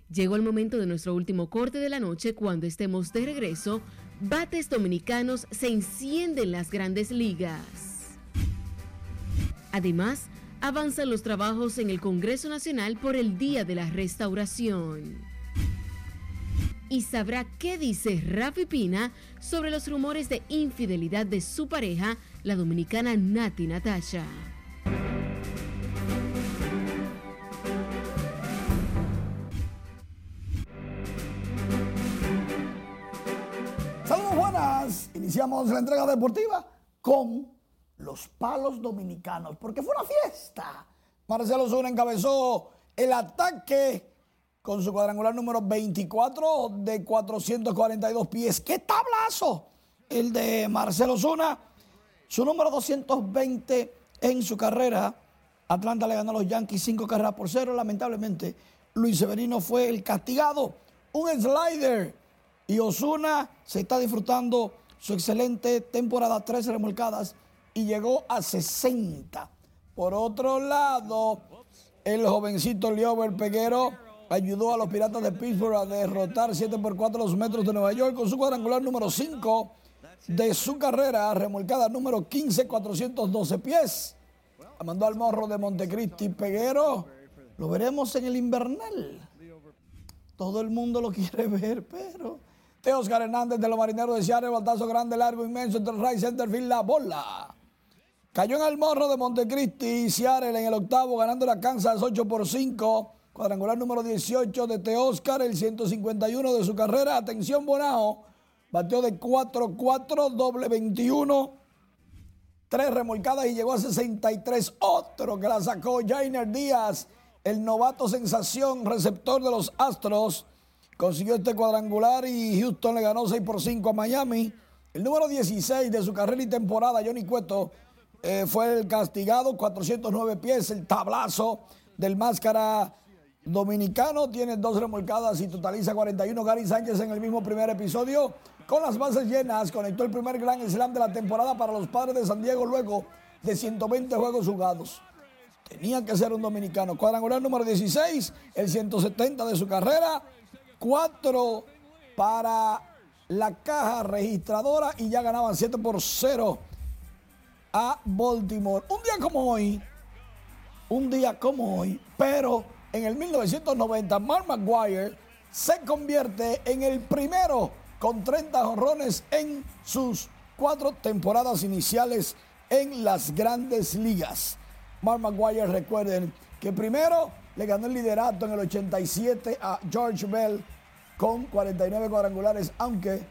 Llegó el momento de nuestro último corte de la noche cuando estemos de regreso. Bates dominicanos se encienden las grandes ligas. Además, avanzan los trabajos en el Congreso Nacional por el Día de la Restauración. Y sabrá qué dice Rafi Pina sobre los rumores de infidelidad de su pareja, la dominicana Nati Natasha. Iniciamos la entrega deportiva con los palos dominicanos, porque fue una fiesta. Marcelo Zuna encabezó el ataque con su cuadrangular número 24 de 442 pies. ¡Qué tablazo! El de Marcelo Zuna, su número 220 en su carrera. Atlanta le ganó a los Yankees 5 carreras por cero. Lamentablemente, Luis Severino fue el castigado. Un slider. Y Osuna se está disfrutando su excelente temporada, 13 remolcadas y llegó a 60. Por otro lado, el jovencito Liober Peguero ayudó a los Piratas de Pittsburgh a derrotar 7 por 4 los metros de Nueva York con su cuadrangular número 5 de su carrera, remolcada número 15, 412 pies. Mandó al morro de Montecristi Peguero. Lo veremos en el invernal. Todo el mundo lo *laughs* quiere ver, pero. Oscar Hernández de los Marineros de Seattle, batazo grande, largo, inmenso, entre el right center field, la bola. Cayó en el morro de Montecristi Seattle en el octavo, ganando la Kansas 8 por 5. Cuadrangular número 18 de Oscar, el 151 de su carrera. Atención, Bonao. Batió de 4-4, doble 21. Tres remolcadas y llegó a 63. Otro que la sacó, Jainer Díaz, el novato sensación, receptor de los Astros. Consiguió este cuadrangular y Houston le ganó 6 por 5 a Miami. El número 16 de su carrera y temporada, Johnny Cueto, eh, fue el castigado, 409 pies, el tablazo del máscara dominicano. Tiene dos remolcadas y totaliza 41. Gary Sánchez en el mismo primer episodio. Con las bases llenas, conectó el primer Grand Slam de la temporada para los padres de San Diego luego de 120 juegos jugados. Tenía que ser un dominicano. Cuadrangular número 16, el 170 de su carrera. 4 para la caja registradora y ya ganaban 7 por 0 a Baltimore. Un día como hoy, un día como hoy, pero en el 1990 Mark McGuire se convierte en el primero con 30 jonrones en sus cuatro temporadas iniciales en las grandes ligas. Mark McGuire, recuerden que primero le ganó el liderato en el 87 a George Bell con 49 cuadrangulares, aunque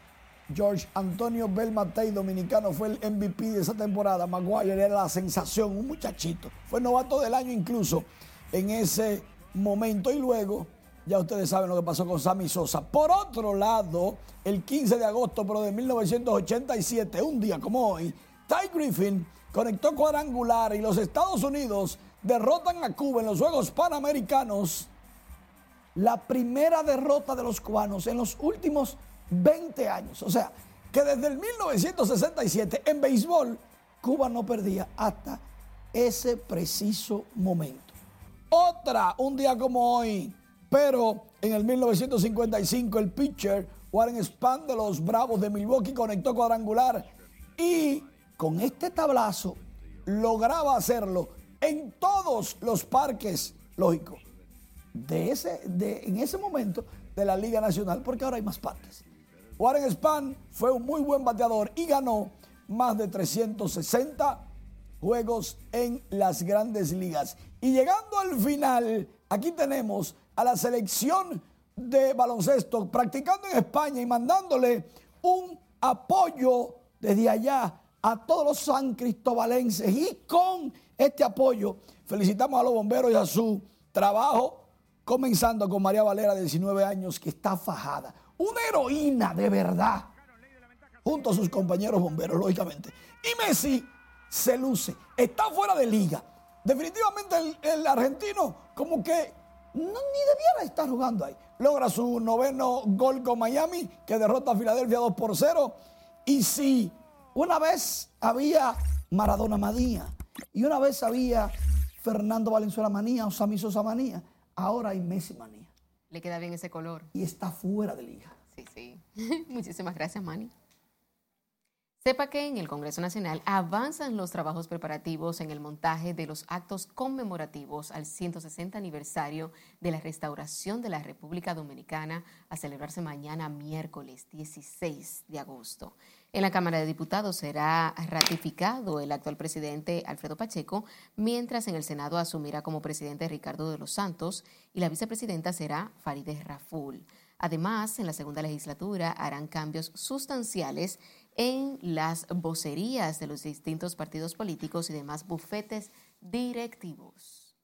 George Antonio Bell Matei, dominicano, fue el MVP de esa temporada. Maguire era la sensación, un muchachito. Fue novato del año incluso en ese momento. Y luego, ya ustedes saben lo que pasó con Sammy Sosa. Por otro lado, el 15 de agosto pero de 1987, un día como hoy, Ty Griffin conectó cuadrangular y los Estados Unidos derrotan a Cuba en los Juegos Panamericanos. La primera derrota de los cubanos en los últimos 20 años. O sea, que desde el 1967 en béisbol, Cuba no perdía hasta ese preciso momento. Otra, un día como hoy, pero en el 1955 el pitcher Warren Spahn de los Bravos de Milwaukee conectó cuadrangular y con este tablazo lograba hacerlo en todos los parques, lógico, de ese, de, en ese momento de la Liga Nacional, porque ahora hay más parques. Warren Spahn fue un muy buen bateador y ganó más de 360 juegos en las grandes ligas. Y llegando al final, aquí tenemos a la selección de baloncesto practicando en España y mandándole un apoyo desde allá a todos los san cristobalenses. Y con este apoyo felicitamos a los bomberos y a su trabajo, comenzando con María Valera, de 19 años, que está fajada. Una heroína de verdad, junto a sus compañeros bomberos, lógicamente. Y Messi se luce, está fuera de liga. Definitivamente el, argentino como que no, ni debiera estar jugando ahí. Logra su noveno gol con Miami, que derrota a Filadelfia 2 por 0. Y si una vez había Maradona Manía y una vez había Fernando Valenzuela Manía o Sami Sosa Manía, Ahora hay Messi manía. Le queda bien ese color. Y está fuera de liga. Sí, sí. *laughs* Muchísimas gracias, Manny. Sepa que en el Congreso Nacional avanzan los trabajos preparativos en el montaje de los actos conmemorativos al 160 aniversario de la restauración de la República Dominicana a celebrarse mañana miércoles 16 de agosto. En la Cámara de Diputados será ratificado el actual presidente Alfredo Pacheco, mientras en el Senado asumirá como presidente Ricardo de los Santos y la vicepresidenta será Farideh Raful. Además, en la segunda legislatura harán cambios sustanciales en las vocerías de los distintos partidos políticos y demás bufetes directivos.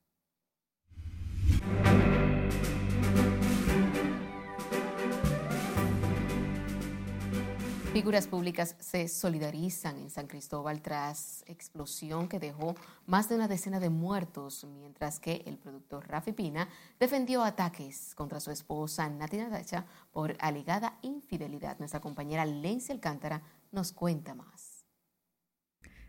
Figuras públicas se solidarizan en San Cristóbal tras explosión que dejó más de una decena de muertos, mientras que el productor Rafi Pina defendió ataques contra su esposa Nati Nadacha por alegada infidelidad. Nuestra compañera Lencia Alcántara nos cuenta más.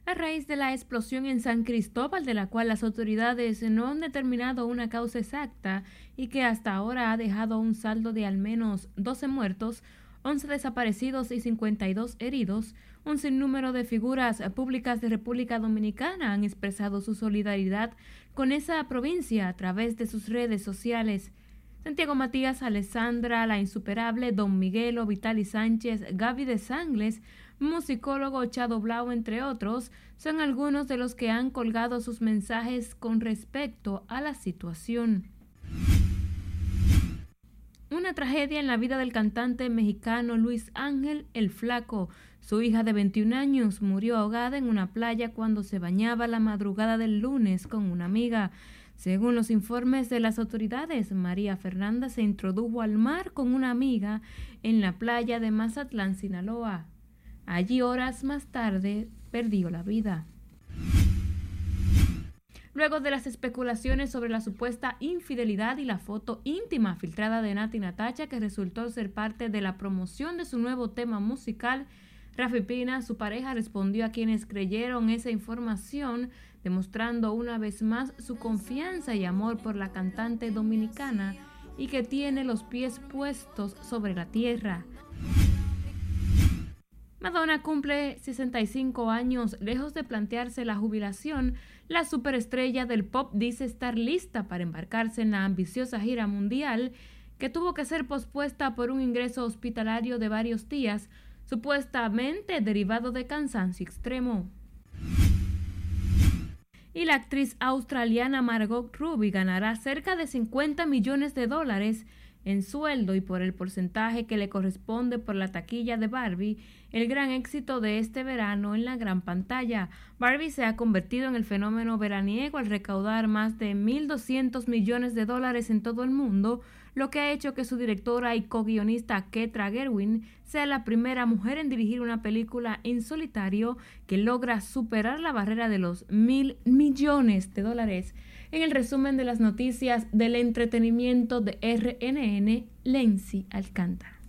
A raíz de la explosión en San Cristóbal, de la cual las autoridades no han determinado una causa exacta y que hasta ahora ha dejado un saldo de al menos 12 muertos, 11 desaparecidos y 52 heridos, un sinnúmero de figuras públicas de República Dominicana han expresado su solidaridad con esa provincia a través de sus redes sociales. Santiago Matías, Alessandra, La Insuperable, Don Miguelo, Vitali Sánchez, Gaby de Sangles, musicólogo Chado Blau, entre otros, son algunos de los que han colgado sus mensajes con respecto a la situación. Una tragedia en la vida del cantante mexicano Luis Ángel El Flaco. Su hija de 21 años murió ahogada en una playa cuando se bañaba la madrugada del lunes con una amiga. Según los informes de las autoridades, María Fernanda se introdujo al mar con una amiga en la playa de Mazatlán, Sinaloa. Allí horas más tarde perdió la vida. Luego de las especulaciones sobre la supuesta infidelidad y la foto íntima filtrada de Nati Natacha que resultó ser parte de la promoción de su nuevo tema musical, Rafi Pina, su pareja, respondió a quienes creyeron esa información, demostrando una vez más su confianza y amor por la cantante dominicana y que tiene los pies puestos sobre la tierra. Madonna cumple 65 años. Lejos de plantearse la jubilación, la superestrella del pop dice estar lista para embarcarse en la ambiciosa gira mundial que tuvo que ser pospuesta por un ingreso hospitalario de varios días, supuestamente derivado de cansancio extremo. Y la actriz australiana Margot Ruby ganará cerca de 50 millones de dólares en sueldo y por el porcentaje que le corresponde por la taquilla de Barbie, el gran éxito de este verano en la gran pantalla. Barbie se ha convertido en el fenómeno veraniego al recaudar más de 1.200 millones de dólares en todo el mundo, lo que ha hecho que su directora y co-guionista Ketra Gerwin sea la primera mujer en dirigir una película en solitario que logra superar la barrera de los mil millones de dólares en el resumen de las noticias del entretenimiento de RNN, Lenzi Alcántara.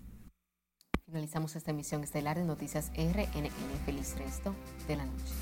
Finalizamos esta emisión estelar de Noticias RNN. Feliz resto de la noche.